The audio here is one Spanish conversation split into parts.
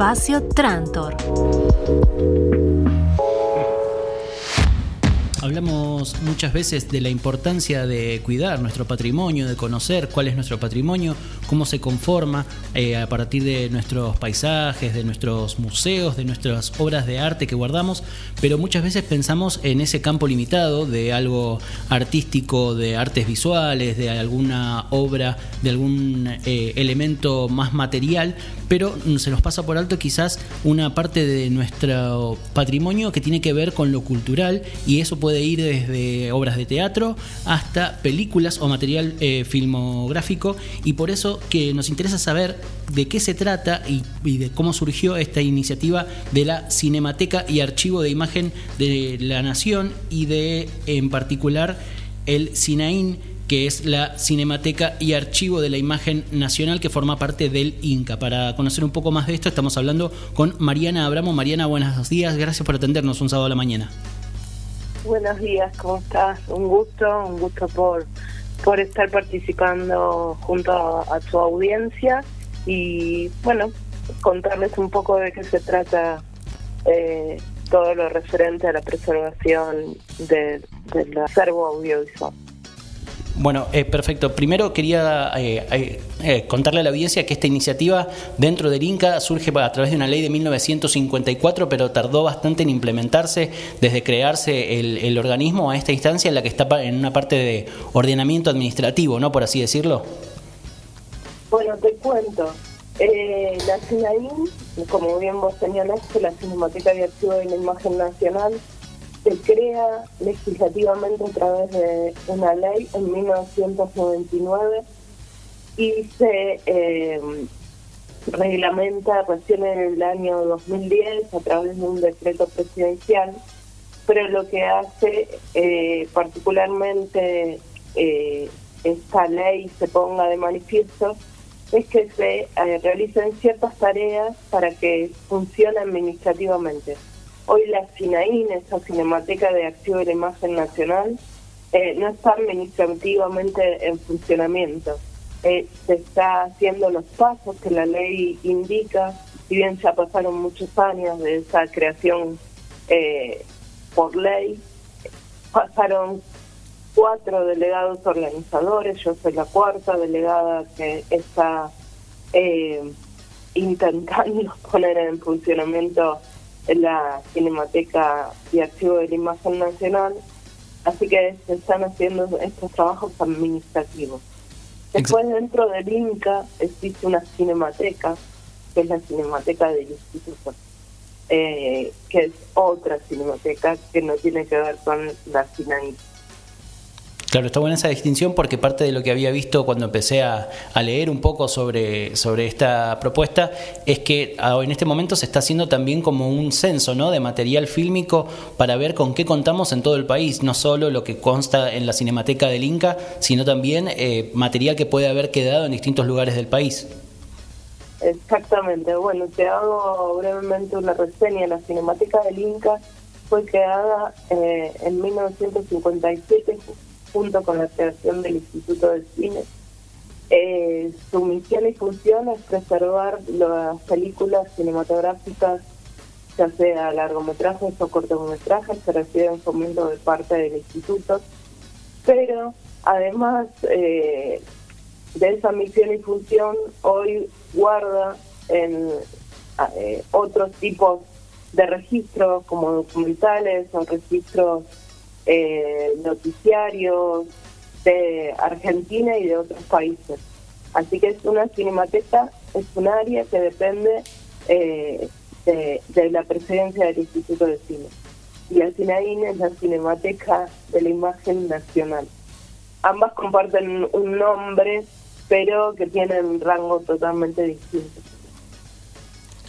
Espacio Trantor. Hablamos muchas veces de la importancia de cuidar nuestro patrimonio, de conocer cuál es nuestro patrimonio, cómo se conforma eh, a partir de nuestros paisajes, de nuestros museos, de nuestras obras de arte que guardamos, pero muchas veces pensamos en ese campo limitado de algo artístico, de artes visuales, de alguna obra, de algún eh, elemento más material, pero se nos pasa por alto quizás una parte de nuestro patrimonio que tiene que ver con lo cultural y eso puede ir desde obras de teatro hasta películas o material eh, filmográfico y por eso que nos interesa saber de qué se trata y, de cómo surgió esta iniciativa de la Cinemateca y Archivo de Imagen de la Nación y de en particular el CINAIN que es la Cinemateca y Archivo de la Imagen Nacional que forma parte del INCA. Para conocer un poco más de esto estamos hablando con Mariana Abramo. Mariana, buenos días, gracias por atendernos un sábado a la mañana. Buenos días, ¿cómo estás? Un gusto, un gusto por, por estar participando junto a, tu audiencia y bueno, contarles un poco de qué se trata eh, todo lo referente a la preservación del acervo audiovisual. Bueno, eh, perfecto. Primero quería eh, eh, contarle a la audiencia que esta iniciativa dentro del INCA surge a través de una ley de 1954, pero tardó bastante en implementarse desde crearse el, organismo a esta instancia en la que está en una parte de ordenamiento administrativo, ¿no? Por así decirlo. Bueno, te cuento. la CINAIN, como bien vos señalaste, la Cinemateca de Archivo de la Imagen Nacional, se crea legislativamente a través de una ley en 1999 y se eh, reglamenta recién en el año 2010 a través de un decreto presidencial, pero lo que hace eh, particularmente eh, esta ley se ponga de manifiesto es que se realicen ciertas tareas para que funcione administrativamente. Hoy la CINAIN, esa Cinemateca de Archivo de la Imagen Nacional, eh, no está administrativamente en funcionamiento. Eh, se está haciendo los pasos que la ley indica, si bien ya pasaron muchos años de esa creación eh, por ley, pasaron cuatro delegados organizadores, yo soy la cuarta delegada que está intentando poner en funcionamiento la Cinemateca y Archivo de la Imagen Nacional, así que se están haciendo estos trabajos administrativos. Después dentro del INCA existe una cinemateca, que es la Cinemateca del Instituto, eh, que es otra cinemateca que no tiene que ver con la CINAI. Claro, está buena esa distinción porque parte de lo que había visto cuando empecé a, leer un poco sobre, sobre esta propuesta es que ah, en este momento se está haciendo también como un censo ¿no? de material fílmico para ver con qué contamos en todo el país, no solo lo que consta en la Cinemateca del Inca, sino también eh, material que puede haber quedado en distintos lugares del país. Exactamente, bueno, te hago brevemente una reseña. La Cinemateca del Inca fue creada eh, en 1957 junto con la creación del Instituto de Cine. Eh, su misión y función es preservar las películas cinematográficas, ya sea largometrajes o cortometrajes, que reciben fomento de parte del Instituto, pero además eh, de esa misión y función, hoy guarda en eh, otros tipos de registros como documentales o registros eh, noticiarios de Argentina y de otros países. Así que es una cinemateca, es un área que depende eh, de, la presidencia del Instituto de Cine. Y la CINAIN es la Cinemateca de la Imagen Nacional. Ambas comparten un nombre, pero que tienen rango totalmente distinto.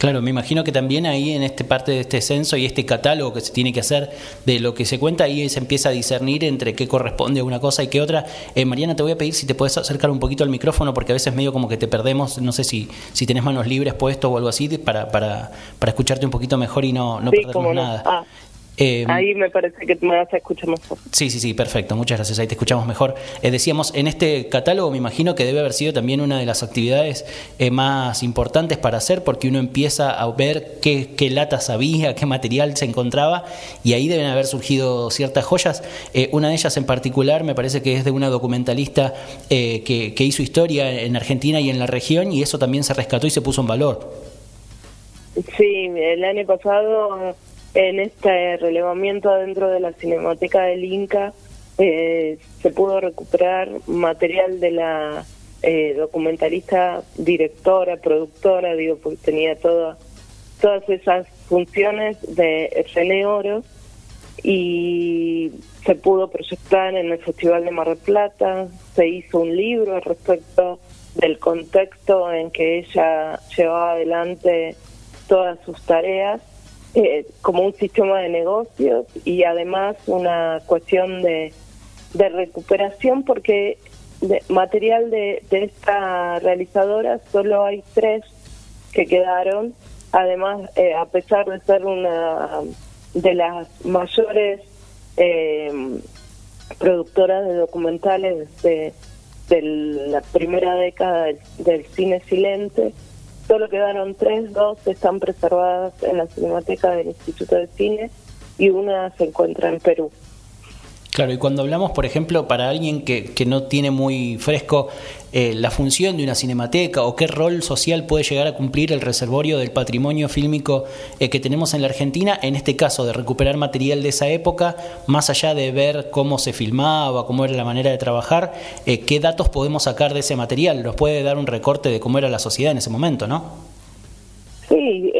Claro, me imagino que también ahí en este parte de este censo y este catálogo que se tiene que hacer de lo que se cuenta, ahí se empieza a discernir entre qué corresponde a una cosa y qué otra. Eh, Mariana, te voy a pedir si te puedes acercar un poquito al micrófono porque a veces medio como que te perdemos, no sé si, si tenés manos libres puesto o algo así para, para, para escucharte un poquito mejor y no, no perdernos nada. Ah. Eh, ahí me parece que me vas a escuchar mejor. Sí, sí, sí, perfecto. Muchas gracias. Ahí te escuchamos mejor. Eh, decíamos, en este catálogo me imagino que debe haber sido también una de las actividades eh, más importantes para hacer porque uno empieza a ver qué, qué latas había, qué material se encontraba y ahí deben haber surgido ciertas joyas. una de ellas en particular me parece que es de una documentalista que, que hizo historia en Argentina y en la región y eso también se rescató y se puso en valor. Sí, el año pasado en este relevamiento dentro de la Cinemateca del Inca eh, se pudo recuperar material de la eh, documentalista, directora, productora, digo, porque tenía todas todas esas funciones de René Oro y se pudo proyectar en el Festival de Mar del Plata, se hizo un libro respecto del contexto en que ella llevaba adelante todas sus tareas eh, como un sistema de negocios y además una cuestión de, recuperación porque de material de, esta realizadora solo hay tres que quedaron. Además eh, a pesar de ser una de las mayores eh, productoras de documentales de, de la primera década del cine silente Solo quedaron tres, dos están preservadas en la Cinemateca del Instituto de Cine y una se encuentra en Perú. Claro, y cuando hablamos, por ejemplo, para alguien que, que no tiene muy fresco eh, la función de una cinemateca o qué rol social puede llegar a cumplir el reservorio del patrimonio fílmico eh, que tenemos en la Argentina, en este caso de recuperar material de esa época, más allá de ver cómo se filmaba, cómo era la manera de trabajar, eh, qué datos podemos sacar de ese material, nos puede dar un recorte de cómo era la sociedad en ese momento, ¿no? Sí,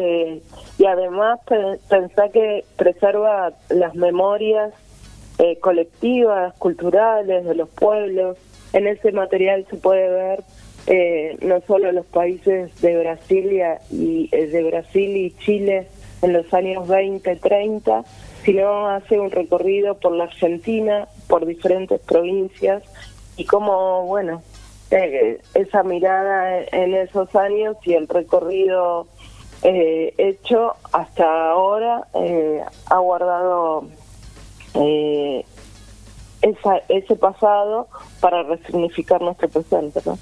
y además pensar que preserva las memorias eh, colectivas, culturales de los pueblos. En ese material se puede ver eh, no solo los países de Brasil y, eh, de Brasil y Chile en los años 20, 30, sino hace un recorrido por la Argentina, por diferentes provincias y como, bueno, esa mirada en esos años y el recorrido hecho hasta ahora ha guardado eh, esa, ese pasado para resignificar nuestro presente. ¿no?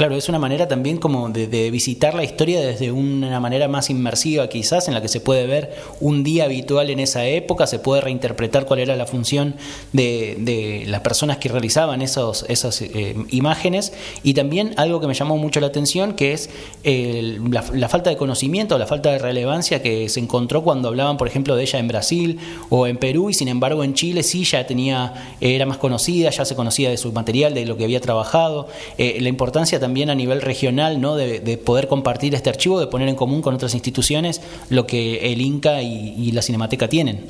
Claro, es una manera también como de, visitar la historia desde una manera más inmersiva quizás, en la que se puede ver un día habitual en esa época, se puede reinterpretar cuál era la función de, las personas que realizaban esos, esas eh, imágenes. Y también algo que me llamó mucho la atención que es la, falta de conocimiento, la falta de relevancia que se encontró cuando hablaban por ejemplo de ella en Brasil o en Perú y sin embargo en Chile sí ya tenía, era más conocida, ya se conocía de su material, de lo que había trabajado, eh, la importancia también también a nivel regional, ¿no? De, poder compartir este archivo, de poner en común con otras instituciones lo que el Inca y, la Cinemateca tienen.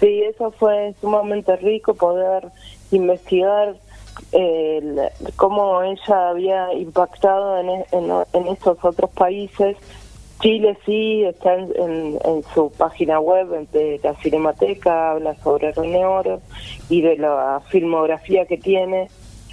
Sí, eso fue sumamente rico poder investigar eh, cómo ella había impactado en, en, estos otros países. Chile sí está en, su página web de la Cinemateca, habla sobre René Oro y de la filmografía que tiene.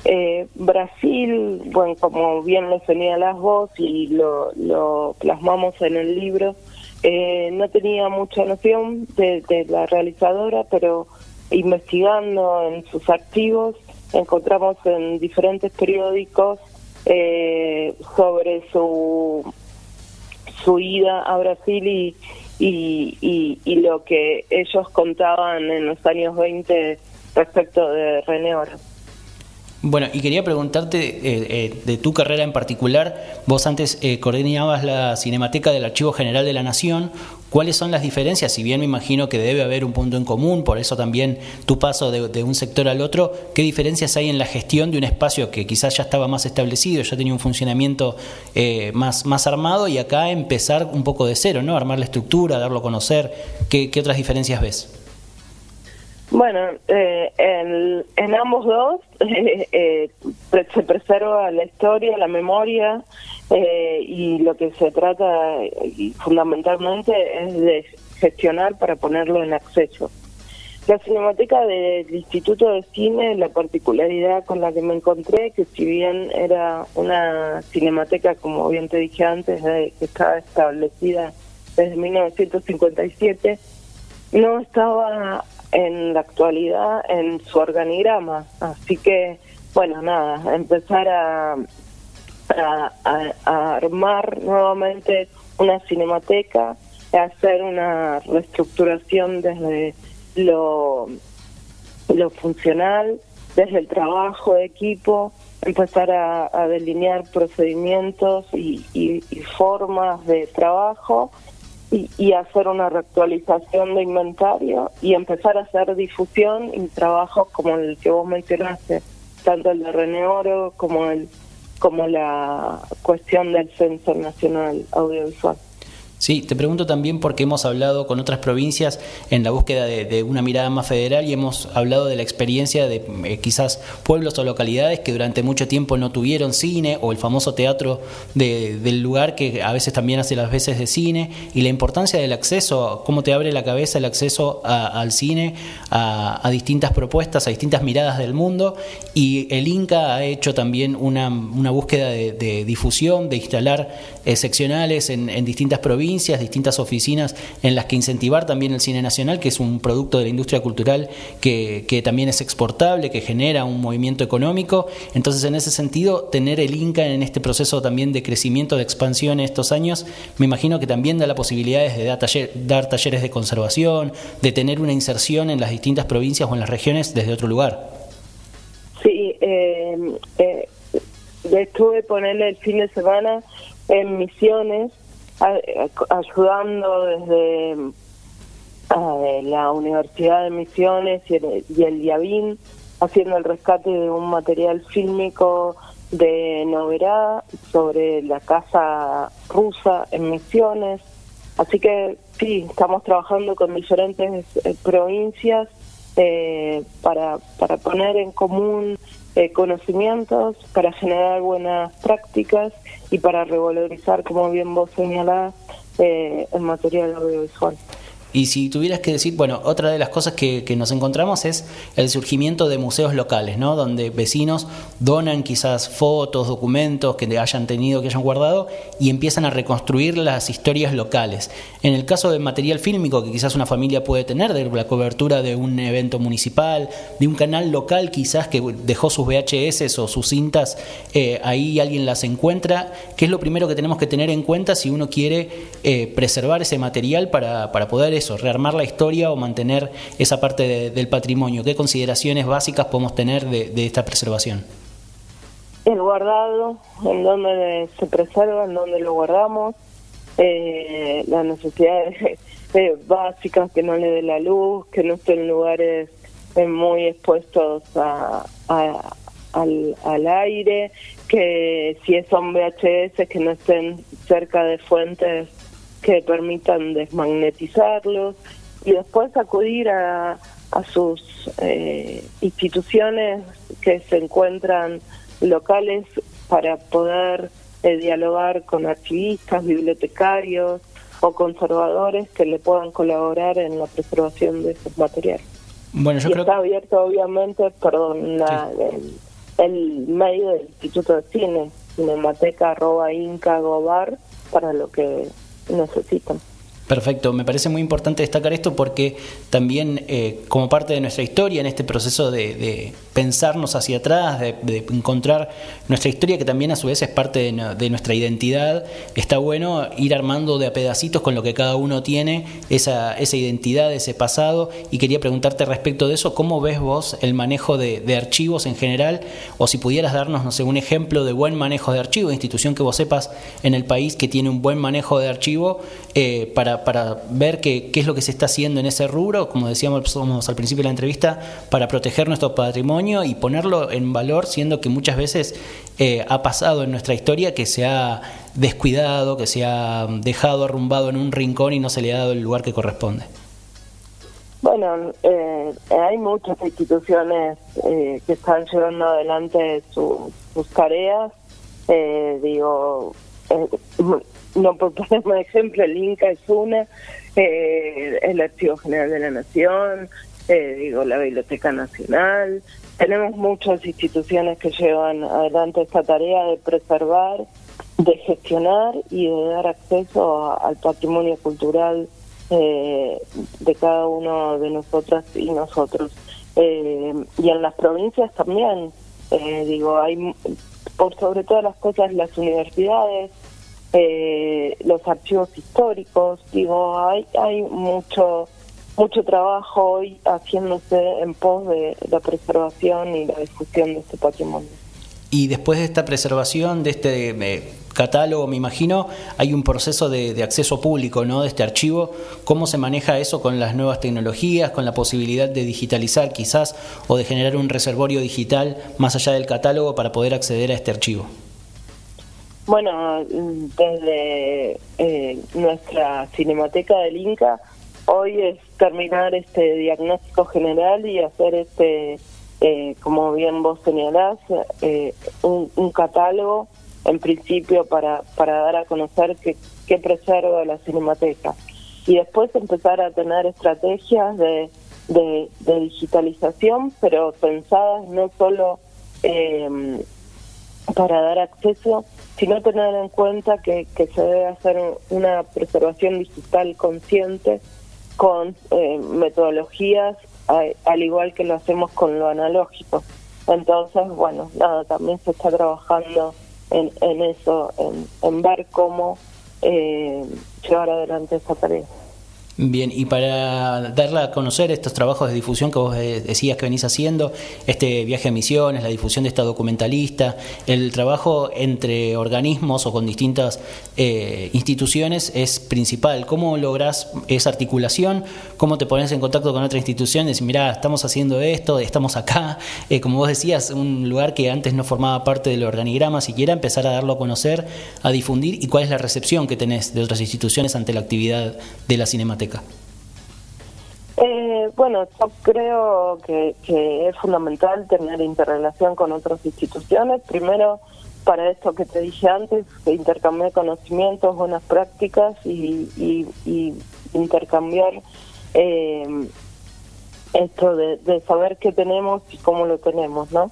Eh, Brasil, bueno, como bien lo señalas vos y lo, plasmamos en el libro, eh, no tenía mucha noción de, la realizadora, pero investigando en sus archivos encontramos en diferentes periódicos eh, sobre su su ida a Brasil y, y, y, lo que ellos contaban en los años 20 respecto de René Oro. Bueno, y quería preguntarte eh, eh, de tu carrera en particular. Vos antes eh, coordinabas la Cinemateca del Archivo General de la Nación. ¿Cuáles son las diferencias? Si bien me imagino que debe haber un punto en común, por eso también tu paso de, un sector al otro, ¿qué diferencias hay en la gestión de un espacio que quizás ya estaba más establecido, ya tenía un funcionamiento más, más armado y acá empezar un poco de cero, ¿no? Armar la estructura, darlo a conocer. ¿Qué, qué otras diferencias ves? Bueno, eh, en, ambos dos eh, se preserva la historia, la memoria eh, y lo que se trata fundamentalmente es de gestionar para ponerlo en acceso. La cinemateca del Instituto de Cine, la particularidad con la que me encontré, que si bien era una cinemateca, como bien te dije antes, que estaba establecida desde 1957, no estaba en la actualidad en su organigrama. Así que, bueno, nada, empezar a, armar nuevamente una cinemateca, hacer una reestructuración desde lo, lo funcional, desde el trabajo de equipo, empezar a, delinear procedimientos y, formas de trabajo y, y, hacer una reactualización de inventario y empezar a hacer difusión y trabajos como el que vos mencionaste, tanto el de René Oro como el como la cuestión del Censo Nacional Audiovisual. Sí, te pregunto también porque hemos hablado con otras provincias en la búsqueda de, una mirada más federal y hemos hablado de la experiencia de eh, quizás pueblos o localidades que durante mucho tiempo no tuvieron cine o el famoso teatro del lugar que a veces también hace las veces de cine y la importancia del acceso, cómo te abre la cabeza el acceso al cine, a, distintas propuestas, a distintas miradas del mundo y el Inca ha hecho también una, búsqueda de, difusión, de instalar eh, seccionales en distintas provincias distintas oficinas en las que incentivar también el cine nacional, que es un producto de la industria cultural que, también es exportable, que genera un movimiento económico. Entonces, en ese sentido, tener el Inca en este proceso también de crecimiento, de expansión en estos años, me imagino que también da la posibilidad de dar, dar talleres de conservación, de tener una inserción en las distintas provincias o en las regiones desde otro lugar. Sí, eh, eh, el fin de semana en Misiones ayudando desde la Universidad de Misiones y el, y haciendo el rescate de un material fílmico de Noverá sobre la casa rusa en Misiones. Así que sí, estamos trabajando con diferentes eh, provincias eh, para, para poner en común eh, conocimientos, para generar buenas prácticas y para revalorizar, como bien vos señalás, eh, el material audiovisual. Y si tuvieras que decir, bueno, otra de las cosas que, nos encontramos es el surgimiento de museos locales, ¿no? Donde vecinos donan quizás fotos, documentos que hayan tenido, que hayan guardado y empiezan a reconstruir las historias locales. En el caso del material fílmico que quizás una familia puede tener, de la cobertura de un evento municipal, de un canal local quizás que dejó sus VHS o sus cintas, eh, ahí alguien las encuentra, ¿qué es lo primero que tenemos que tener en cuenta si uno quiere eh, preservar ese material para, para poder rearmar la historia o mantener esa parte del patrimonio. ¿Qué consideraciones básicas podemos tener de, esta preservación? El guardado, en donde se preserva, en donde lo guardamos, eh, las necesidades básicas, que no le dé la luz, que no estén en lugares eh, muy expuestos a, al, al, aire, que si son VHS que no estén cerca de fuentes que permitan desmagnetizarlos y después acudir a, a sus eh, instituciones que se encuentran locales para poder eh, dialogar con archivistas, bibliotecarios o conservadores que le puedan colaborar en la preservación de esos materiales. Bueno, yo y está abierto obviamente, perdón, el, medio del Instituto de Cine, cinemateca para lo que necesitan. Perfecto, me parece muy importante destacar esto porque también eh, como parte de nuestra historia, en este proceso de, pensarnos hacia atrás, de, encontrar nuestra historia, que también a su vez es parte de, nuestra identidad, está bueno ir armando de a pedacitos con lo que cada uno tiene, esa, esa identidad, ese pasado, y quería preguntarte respecto de eso, ¿cómo ves vos el manejo de, archivos en general? O si pudieras darnos, no sé, un ejemplo de buen manejo de archivo, institución que vos sepas en el país que tiene un buen manejo de archivo eh, para para, ver qué, qué, es lo que se está haciendo en ese rubro, como decíamos al principio de la entrevista, para proteger nuestro patrimonio y ponerlo en valor, siendo que muchas veces eh, ha pasado en nuestra historia que se ha descuidado, que se ha dejado arrumbado en un rincón y no se le ha dado el lugar que corresponde. Bueno, eh, hay muchas instituciones eh, que están llevando adelante sus tareas. digo, no por ponerme ejemplo, el Inca es una, eh, el Archivo General de la Nación, eh, digo, la Biblioteca Nacional. Tenemos muchas instituciones que llevan adelante esta tarea de preservar, de gestionar y de dar acceso al patrimonio cultural eh, de cada uno de nosotras y nosotros. Eh, y en las provincias también, eh, digo, hay por sobre todas las cosas las universidades, los archivos históricos, digo, hay, hay mucho mucho trabajo hoy haciéndose en pos de la preservación y la difusión de este patrimonio. Y después de esta preservación, de este eh, catálogo, me imagino, hay un proceso de, acceso público ¿no? de este archivo. ¿Cómo se maneja eso con las nuevas tecnologías, con la posibilidad de digitalizar quizás o de generar un reservorio digital más allá del catálogo para poder acceder a este archivo? Bueno, desde eh, nuestra Cinemateca del Inca, hoy es terminar este diagnóstico general y hacer este eh, como bien vos señalás, eh, un, catálogo en principio para, para dar a conocer qué, qué preserva la cinemateca. Y después empezar a tener estrategias de, de, digitalización, pero pensadas no solo eh, para dar acceso, sino tener en cuenta que, que se debe hacer una preservación digital consciente con metodologías al igual que lo hacemos con lo analógico. Entonces, bueno, nada, también se está trabajando en, en eso, en, en ver cómo eh, llevar adelante esa tarea. Bien, y para darle a conocer estos trabajos de difusión que vos eh, decías que venís haciendo, este viaje a misiones, la difusión de esta documentalista, el trabajo entre organismos o con distintas eh, instituciones es principal. ¿Cómo lográs esa articulación? ¿Cómo te pones en contacto con otra institución? Decir, mirá, estamos haciendo esto, estamos acá. Eh, como vos decías, un lugar que antes no formaba parte del organigrama, siquiera empezar a darlo a conocer, a difundir y cuál es la recepción que tenés de otras instituciones ante la actividad de la Cinemateca. Eh, bueno, yo creo que, es fundamental tener interrelación con otras instituciones. Primero, para esto que te dije antes, intercambiar conocimientos, buenas prácticas y, intercambiar eh, esto de, saber qué tenemos y cómo lo tenemos, ¿no?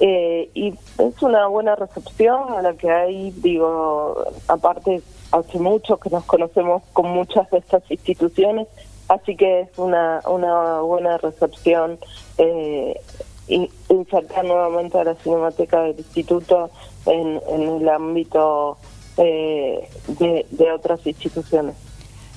Eh, y es una buena recepción a la que hay, digo, aparte hace mucho que nos conocemos con muchas de estas instituciones, así que es una, una buena recepción eh, insertar nuevamente a la Cinemateca del Instituto en, el ámbito eh, de otras instituciones.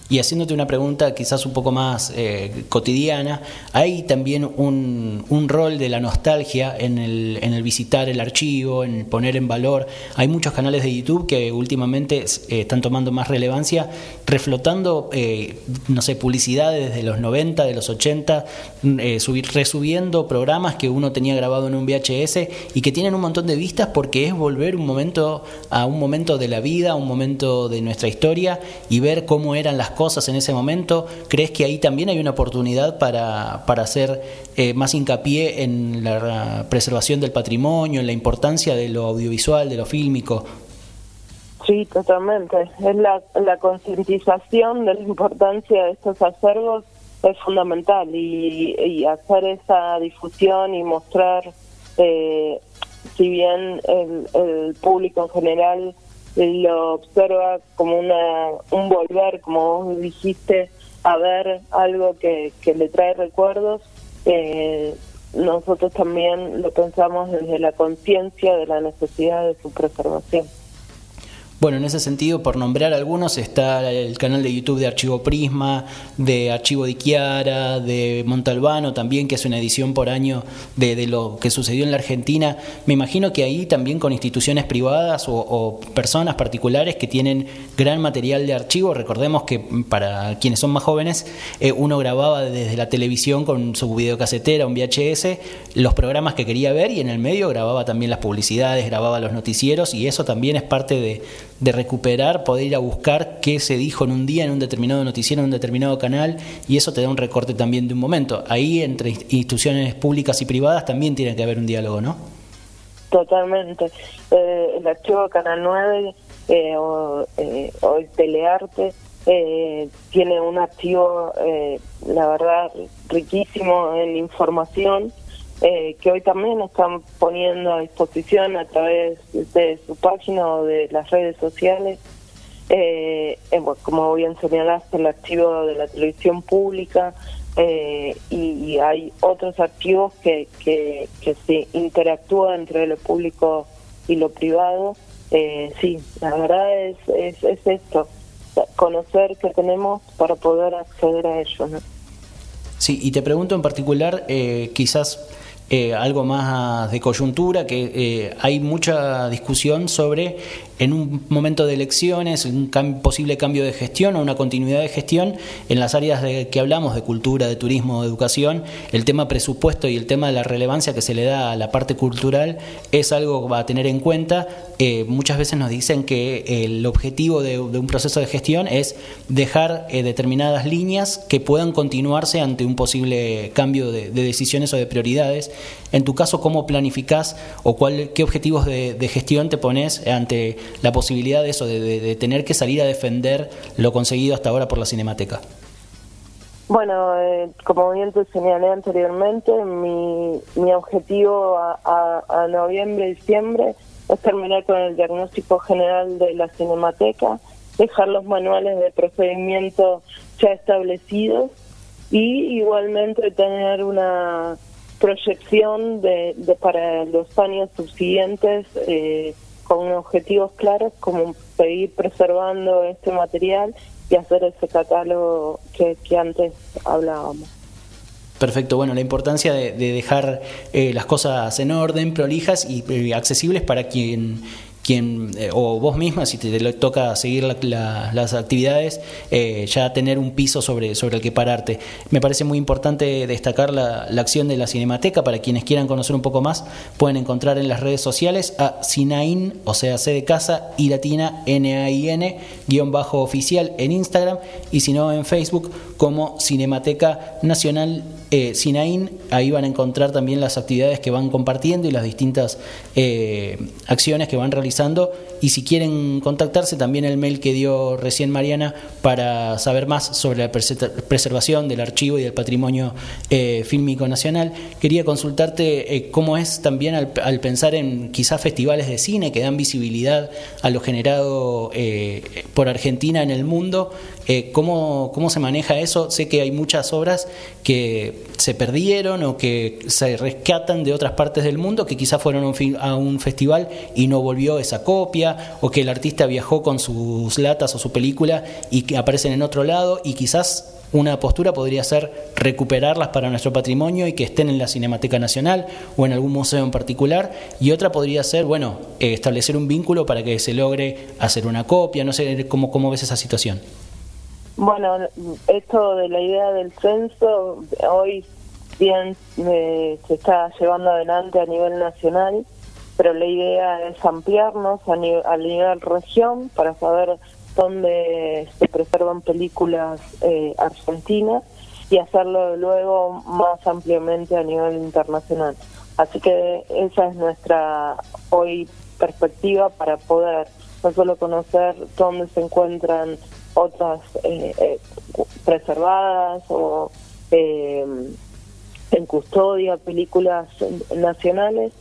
Y haciéndote una pregunta quizás un poco más eh, cotidiana, hay también un, un, rol de la nostalgia en el, en el visitar el archivo, en poner en valor. Hay muchos canales de YouTube que últimamente eh, están tomando más relevancia, reflotando, eh, no sé, publicidades desde los 90, de los 80, subir, resubiendo programas que uno tenía grabado en un VHS y que tienen un montón de vistas porque es volver un momento a un momento de la vida, a un momento de nuestra historia y ver cómo eran las cosas en ese momento? ¿Crees que ahí también hay una oportunidad para, para hacer eh, más hincapié en la preservación del patrimonio, en la importancia de lo audiovisual, de lo fílmico? Sí, totalmente. Es la, la concientización de la importancia de estos acervos es fundamental y, hacer esa difusión y mostrar, eh, si bien el, el público en general lo observa como una, un volver, como vos dijiste, a ver algo que, que le trae recuerdos. Eh, nosotros también lo pensamos desde la conciencia de la necesidad de su preservación. Bueno, en ese sentido, por nombrar algunos, está el canal de YouTube de Archivo Prisma, de Archivo de Iquiara, de Montalbano también, que es una edición por año de, lo que sucedió en la Argentina. Me imagino que ahí también con instituciones privadas o, personas particulares que tienen gran material de archivo. Recordemos que para quienes son más jóvenes, eh, uno grababa desde la televisión con su videocasetera, un VHS, los programas que quería ver y en el medio grababa también las publicidades, grababa los noticieros y eso también es parte de de recuperar, poder ir a buscar qué se dijo en un día, en un determinado noticiero, en un determinado canal, y eso te da un recorte también de un momento. Ahí entre instituciones públicas y privadas también tiene que haber un diálogo, ¿no? Totalmente. Eh, el archivo Canal 9 eh, o, eh, o, el Telearte eh, tiene un archivo, la verdad, riquísimo en información eh, que hoy también están poniendo a disposición a través de su página o de las redes sociales. eh, como bien señalaste, el archivo de la televisión pública eh, y, hay otros archivos que, que, se interactúan entre lo público y lo privado. Eh, sí, la verdad es, es, es esto, conocer que tenemos para poder acceder a ello. ¿no? Sí, y te pregunto en particular, eh, quizás eh, algo más de coyuntura, que eh, hay mucha discusión sobre en un momento de elecciones, un posible cambio de gestión o una continuidad de gestión en las áreas de que hablamos de cultura, de turismo, de educación, el tema presupuesto y el tema de la relevancia que se le da a la parte cultural es algo a tener en cuenta. Eh, muchas veces nos dicen que el objetivo de, un proceso de gestión es dejar determinadas líneas que puedan continuarse ante un posible cambio de decisiones o de prioridades en tu caso, ¿cómo planificás o cuál, qué objetivos de, gestión te pones ante la posibilidad de eso, de, tener que salir a defender lo conseguido hasta ahora por la Cinemateca? Bueno, eh, como bien te señalé anteriormente, mi, mi objetivo a, a, noviembre, diciembre es terminar con el diagnóstico general de la Cinemateca, dejar los manuales de procedimiento ya establecidos y igualmente tener una proyección de, para los años subsiguientes eh, con objetivos claros como seguir preservando este material y hacer ese catálogo que, antes hablábamos. Perfecto, bueno, la importancia de, dejar eh, las cosas en orden, prolijas y eh, accesibles para quien quien, eh, o vos misma, si te, toca seguir las actividades, eh, ya tener un piso sobre, el que pararte. Me parece muy importante destacar la, acción de la Cinemateca. Para quienes quieran conocer un poco más, pueden encontrar en las redes sociales a Cinain, o sea, C de casa y latina N-A-I-N, guion bajo oficial en Instagram, y si no en Facebook como Cinemateca Nacional eh, Sinaín, ahí van a encontrar también las actividades que van compartiendo y las distintas eh, acciones que van realizando. Y si quieren contactarse, también el mail que dio recién Mariana para saber más sobre la preservación del archivo y del patrimonio eh, fílmico nacional. Quería consultarte cómo es también al, pensar en quizás festivales de cine que dan visibilidad a lo generado por Argentina en el mundo. ¿cómo, ¿Cómo se maneja eso? Sé que hay muchas obras que se perdieron o que se rescatan de otras partes del mundo que quizás fueron a un, festival y no volvió esa copia o que el artista viajó con sus latas o su película y que aparecen en otro lado y quizás una postura podría ser recuperarlas para nuestro patrimonio y que estén en la Cinemateca Nacional o en algún museo en particular. Y otra podría ser, bueno, eh, establecer un vínculo para que se logre hacer una copia. No sé cómo, cómo ves esa situación. Bueno, esto de la idea del censo, hoy bien eh, se está llevando adelante a nivel nacional, pero la idea es ampliarnos a nivel, región para saber dónde se preservan películas eh, argentinas y hacerlo luego más ampliamente a nivel internacional. Así que esa es nuestra hoy perspectiva para poder no solo conocer dónde se encuentran otras eh, eh, preservadas o eh, en custodia, películas nacionales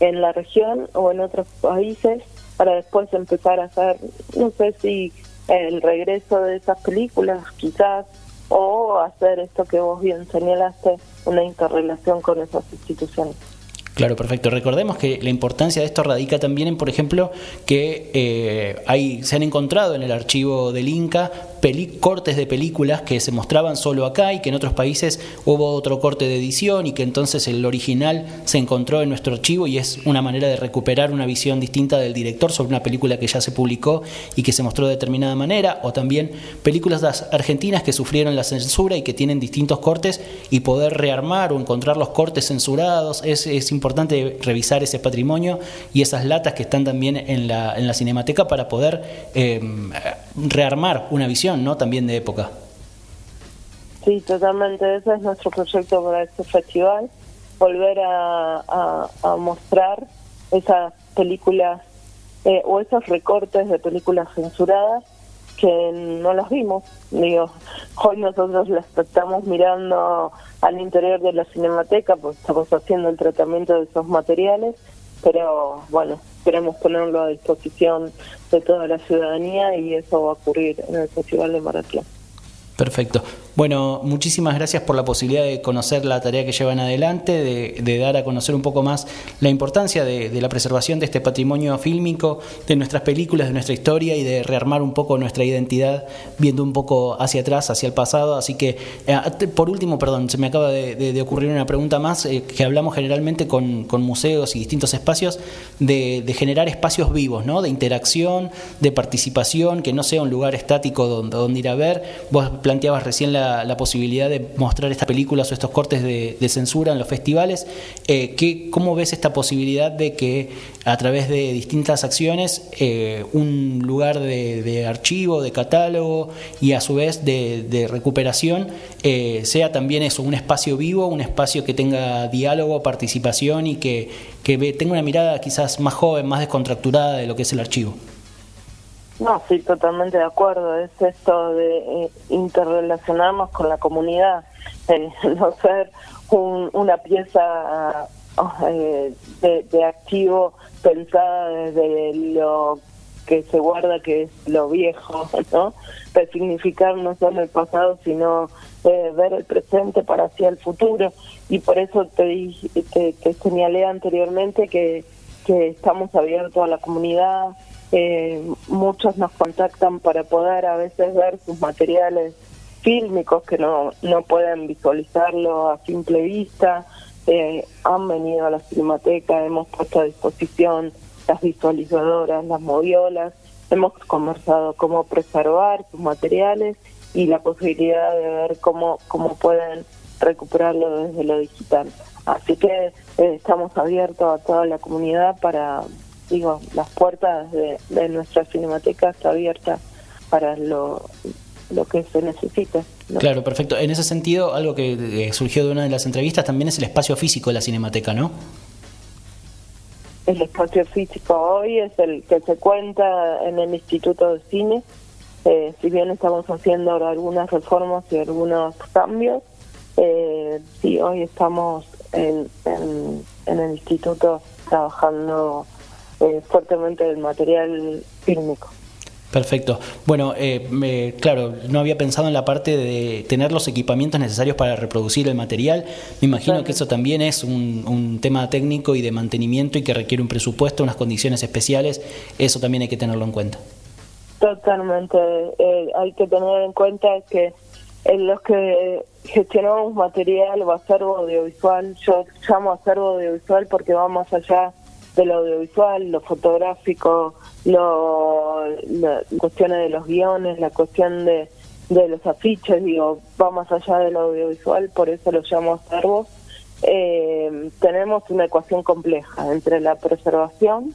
en la región o en otros países para después empezar a hacer, no sé si el regreso de esas películas quizás o hacer esto que vos bien señalaste, una interrelación con esas instituciones. Claro, perfecto. Recordemos que la importancia de esto radica también en, por ejemplo, que eh, hay, se han encontrado en el archivo del Inca cortes de películas que se mostraban solo acá y que en otros países hubo otro corte de edición y que entonces el original se encontró en nuestro archivo y es una manera de recuperar una visión distinta del director sobre una película que ya se publicó y que se mostró de determinada manera, o también películas argentinas que sufrieron la censura y que tienen distintos cortes y poder rearmar o encontrar los cortes censurados. Es, es importante revisar ese patrimonio y esas latas que están también en la, en la cinemateca para poder eh, rearmar una visión, ¿no? También de época. Sí, totalmente. Ese es nuestro proyecto para este festival. Volver a, mostrar esas películas eh, o esos recortes de películas censuradas que no las vimos. Digo, hoy nosotros las estamos mirando al interior de la cinemateca, pues estamos haciendo el tratamiento de esos materiales pero bueno, queremos ponerlo a disposición de toda la ciudadanía y eso va a ocurrir en el Festival de Mar Perfecto. Bueno, muchísimas gracias por la posibilidad de conocer la tarea que llevan adelante, de, dar a conocer un poco más la importancia de, la preservación de este patrimonio fílmico, de nuestras películas, de nuestra historia y de rearmar un poco nuestra identidad viendo un poco hacia atrás, hacia el pasado. Así que, eh, por último, perdón, se me acaba de, ocurrir una pregunta más, eh, que hablamos generalmente con, museos y distintos espacios de, generar espacios vivos, ¿no? de interacción, de participación, que no sea un lugar estático donde, donde ir a ver. Vos planteabas recién la la, posibilidad de mostrar estas películas o estos cortes de, censura en los festivales. Eh, ¿qué, ¿Cómo ves esta posibilidad de que a través de distintas acciones eh, un lugar de, archivo, de catálogo y a su vez de, recuperación eh, sea también eso, un espacio vivo, un espacio que tenga diálogo, participación y que, que tenga una mirada quizás más joven, más descontracturada de lo que es el archivo? No, sí, totalmente de acuerdo. Es esto de eh, interrelacionarnos con la comunidad, no ser una pieza eh, de, activo pensada desde lo que se guarda, que es lo viejo, ¿no? significar no solo el pasado, sino eh, ver el presente para hacia el futuro. Y por eso te, te, te señalé anteriormente que, que estamos abiertos a la comunidad, eh, muchos nos contactan para poder a veces ver sus materiales fílmicos que no, no pueden visualizarlo a simple vista. Eh, han venido a la Cinemateca, hemos puesto a disposición las visualizadoras, las moviolas, hemos conversado cómo preservar sus materiales y la posibilidad de ver cómo, cómo pueden recuperarlo desde lo digital. Así que eh, estamos abiertos a toda la comunidad para, digo, las puertas de, nuestra cinemateca está abierta para lo, lo que se necesita. Claro, perfecto. En ese sentido, algo que surgió de una de las entrevistas también es el espacio físico de la cinemateca, ¿no? El espacio físico hoy es el que se cuenta en el Instituto de Cine. Eh, si bien estamos haciendo ahora algunas reformas y algunos cambios, eh, sí, hoy estamos en, en, en el instituto trabajando eh, fuertemente del material fílmico. Perfecto. Bueno, eh, claro, no había pensado en la parte de tener los equipamientos necesarios para reproducir el material. Me imagino que eso también es un, tema técnico y de mantenimiento y que requiere un presupuesto, unas condiciones especiales. Eso también hay que tenerlo en cuenta. Totalmente. Eh, hay que tener en cuenta que en los que gestionamos material o acervo audiovisual, yo llamo acervo audiovisual porque va más allá de lo audiovisual, lo fotográfico, lo, la cuestiones de los guiones, la cuestión de, de los afiches, digo, va más allá de lo audiovisual, por eso lo llamo acervo. Eh, tenemos una ecuación compleja entre la preservación,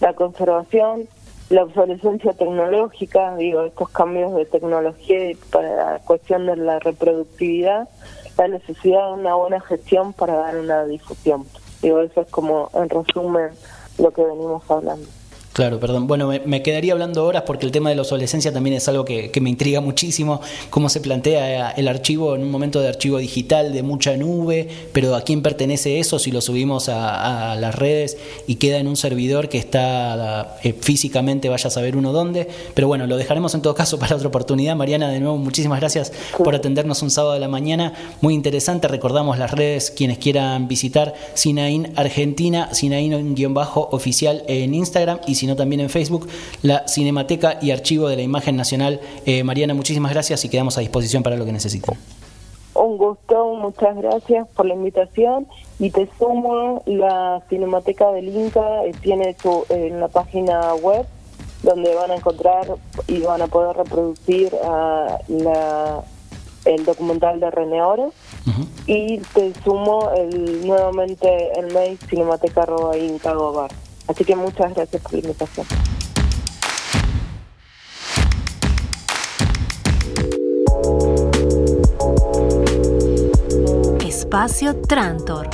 la conservación, la obsolescencia tecnológica, digo, estos cambios de tecnología para la cuestión de la reproductividad, la necesidad de una buena gestión para dar una difusión. Digo, eso es como en resumen lo que venimos hablando. Claro, perdón. Bueno, me, quedaría hablando horas porque el tema de la obsolescencia también es algo que, me intriga muchísimo, cómo se plantea el archivo en un momento de archivo digital de mucha nube, pero a quién pertenece eso si lo subimos a, las redes y queda en un servidor que está eh, físicamente, vaya a saber uno dónde. Pero bueno, lo dejaremos en todo caso para otra oportunidad. Mariana, de nuevo, muchísimas gracias por atendernos un sábado de la mañana. Muy interesante. Recordamos las redes, quienes quieran visitar Sinaín Argentina, Sinaín-oficial en Instagram y sino también en Facebook, la Cinemateca y Archivo de la Imagen Nacional. Eh, Mariana, muchísimas gracias y quedamos a disposición para lo que necesiten. Un gusto, muchas gracias por la invitación y te sumo la Cinemateca del Inca, eh, tiene su, en la página web donde van a encontrar y van a poder reproducir ah, la, el documental de René Oro. Y te sumo el, nuevamente el mail cinemateca.inca.gobar. Así que muchas gracias por la invitación. Espacio Trantor.